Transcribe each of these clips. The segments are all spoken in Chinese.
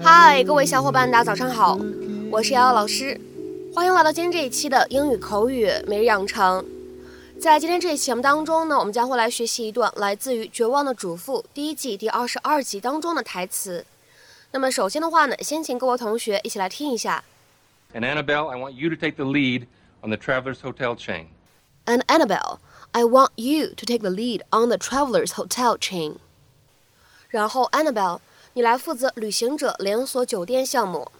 嗨，各位小伙伴，大家早上好，我是瑶瑶老师，欢迎来到今天这一期的英语口语每日养成。在今天这一期节目当中呢，我们将会来学习一段来自于《绝望的主妇》第一季第二十二集当中的台词。那么首先的话呢，先请各位同学一起来听一下。And Annabelle, I want you to take the lead on the Travelers Hotel chain. And Annabelle, I want you to take the lead on the Travelers Hotel chain. 然后 Annabelle，你来负责旅行者连锁酒店项目。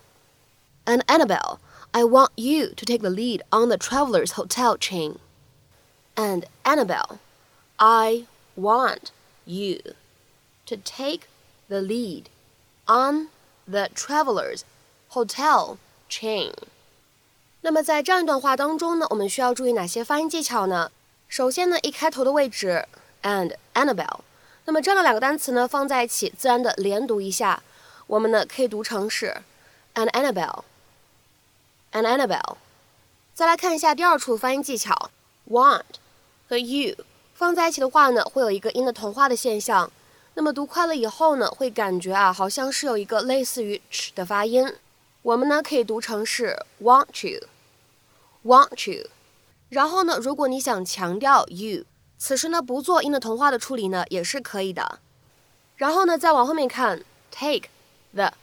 And Annabelle, I want you to take the lead on the Travelers Hotel chain. And Annabelle, I want you to take the lead on the Travelers Hotel chain。那么在这样一段话当中呢，我们需要注意哪些发音技巧呢？ 首先呢，一开头的位置 and Annabelle，那么这样的两个单词呢放在一起，自然的连读一下，我们呢可以读成是 and Annabelle，and Annabelle。再来看一下第二处发音技巧，want 和 you 放在一起的话呢，会有一个音的同化的现象。那么读快了以后呢，会感觉啊，好像是有一个类似于 ch 的发音。我们呢可以读成是 want you，want you。然后呢，如果你想强调 you，此时呢不做音的同化的处理呢也是可以的。然后呢再往后面看，take the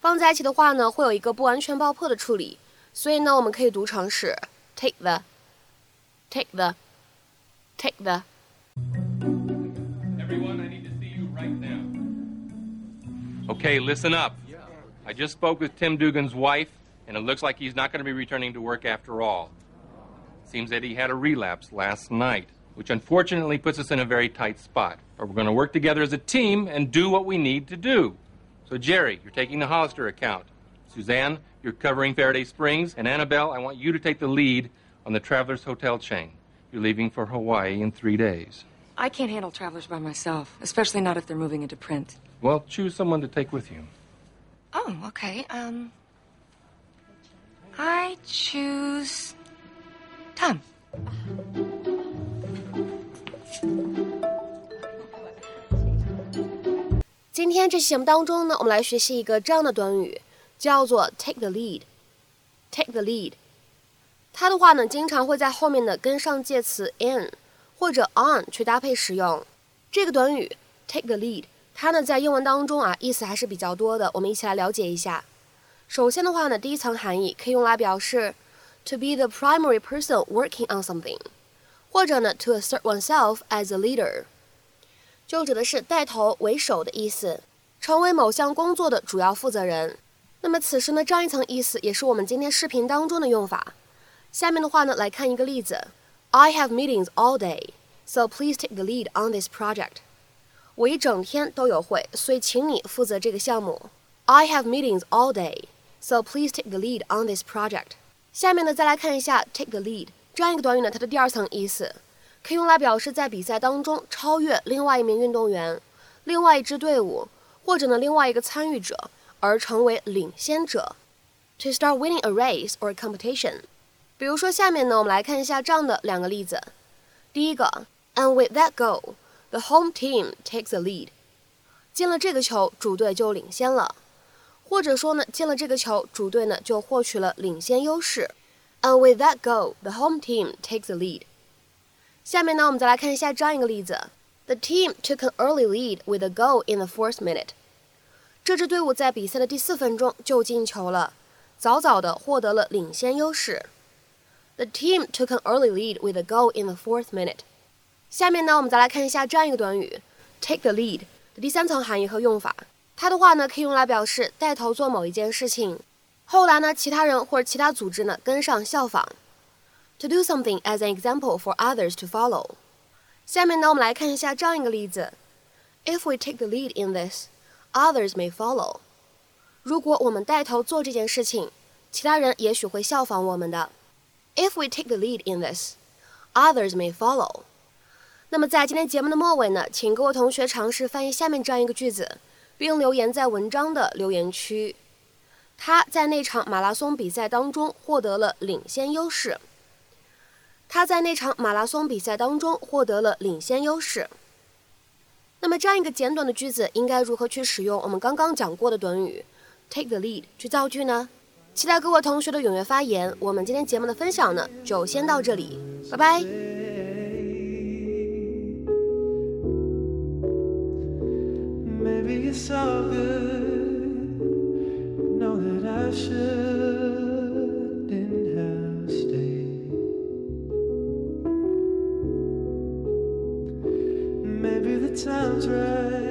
放在一起的话呢会有一个不完全爆破的处理，所以呢我们可以读成是 take the，take the，take the。Everyone, I need to see you right now. Okay, listen up. I just spoke with Tim Dugan's wife, and it looks like he's not going to be returning to work after all. Seems that he had a relapse last night, which unfortunately puts us in a very tight spot. But we're going to work together as a team and do what we need to do. So, Jerry, you're taking the Hollister account. Suzanne, you're covering Faraday Springs. And Annabelle, I want you to take the lead on the Travelers Hotel chain. You're leaving for Hawaii in three days. I can't handle travelers by myself, especially not if they're moving into print. Well, choose someone to take with you. Oh, okay. Um, I choose 天这期节目当中呢，我们来学习一个这样的短语，叫做 take the lead。take the lead，它的话呢，经常会在后面呢跟上介词 in 或者 on 去搭配使用。这个短语 take the lead，它呢在英文当中啊意思还是比较多的，我们一起来了解一下。首先的话呢，第一层含义可以用来表示 to be the primary person working on something，或者呢 to assert oneself as a leader。就指的是带头为首的意思，成为某项工作的主要负责人。那么此时呢，这样一层意思也是我们今天视频当中的用法。下面的话呢，来看一个例子：I have meetings all day, so please take the lead on this project。我一整天都有会，所以请你负责这个项目。I have meetings all day, so please take the lead on this project。下面呢，再来看一下 take the lead 这样一个短语呢，它的第二层意思。可以用来表示在比赛当中超越另外一名运动员、另外一支队伍，或者呢另外一个参与者而成为领先者。To start winning a race or a competition。比如说下面呢，我们来看一下这样的两个例子。第一个，And with that goal, the home team takes the lead。进了这个球，主队就领先了。或者说呢，进了这个球，主队呢就获取了领先优势。And with that goal, the home team takes the lead。下面呢，我们再来看一下这样一个例子 ：The team took an early lead with a goal in the fourth minute。这支队伍在比赛的第四分钟就进球了，早早的获得了领先优势。The team took an early lead with a goal in the fourth minute。下面呢，我们再来看一下这样一个短语：take the lead 的第三层含义和用法。它的话呢，可以用来表示带头做某一件事情，后来呢，其他人或者其他组织呢跟上效仿。to do something as an example for others to follow。 下面呢，我们来看一下这样一个例子：If we take the lead in this, others may follow。如果我们带头做这件事情，其他人也许会效仿我们的。If we take the lead in this, others may follow。那么在今天节目的末尾呢，请各位同学尝试翻译下面这样一个句子，并留言在文章的留言区。他在那场马拉松比赛当中获得了领先优势。他在那场马拉松比赛当中获得了领先优势。那么，这样一个简短的句子应该如何去使用我们刚刚讲过的短语 “take the lead” 去造句呢？期待各位同学的踊跃发言。我们今天节目的分享呢，就先到这里，拜拜。Maybe good. Know that I should. Maybe the time's right.